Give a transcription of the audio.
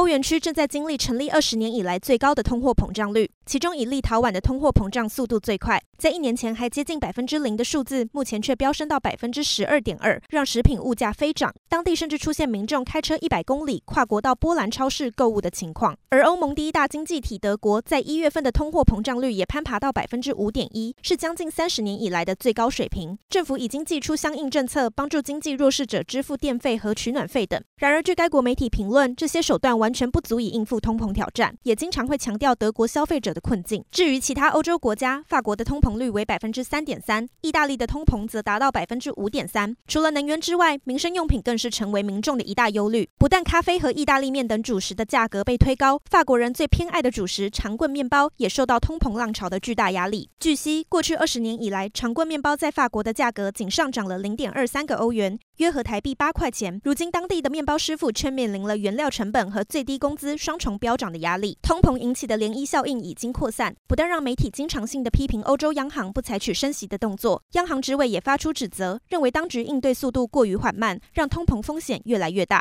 欧元区正在经历成立二十年以来最高的通货膨胀率，其中以立陶宛的通货膨胀速度最快，在一年前还接近百分之零的数字，目前却飙升到百分之十二点二，让食品物价飞涨。当地甚至出现民众开车一百公里跨国到波兰超市购物的情况。而欧盟第一大经济体德国在一月份的通货膨胀率也攀爬到百分之五点一，是将近三十年以来的最高水平。政府已经祭出相应政策，帮助经济弱势者支付电费和取暖费等。然而，据该国媒体评论，这些手段完完全不足以应付通膨挑战，也经常会强调德国消费者的困境。至于其他欧洲国家，法国的通膨率为百分之三点三，意大利的通膨则达到百分之五点三。除了能源之外，民生用品更是成为民众的一大忧虑。不但咖啡和意大利面等主食的价格被推高，法国人最偏爱的主食长棍面包也受到通膨浪潮的巨大压力。据悉，过去二十年以来，长棍面包在法国的价格仅上涨了零点二三个欧元。约合台币八块钱。如今，当地的面包师傅却面临了原料成本和最低工资双重飙涨的压力。通膨引起的涟漪效应已经扩散，不但让媒体经常性的批评欧洲央行不采取升息的动作，央行执委也发出指责，认为当局应对速度过于缓慢，让通膨风险越来越大。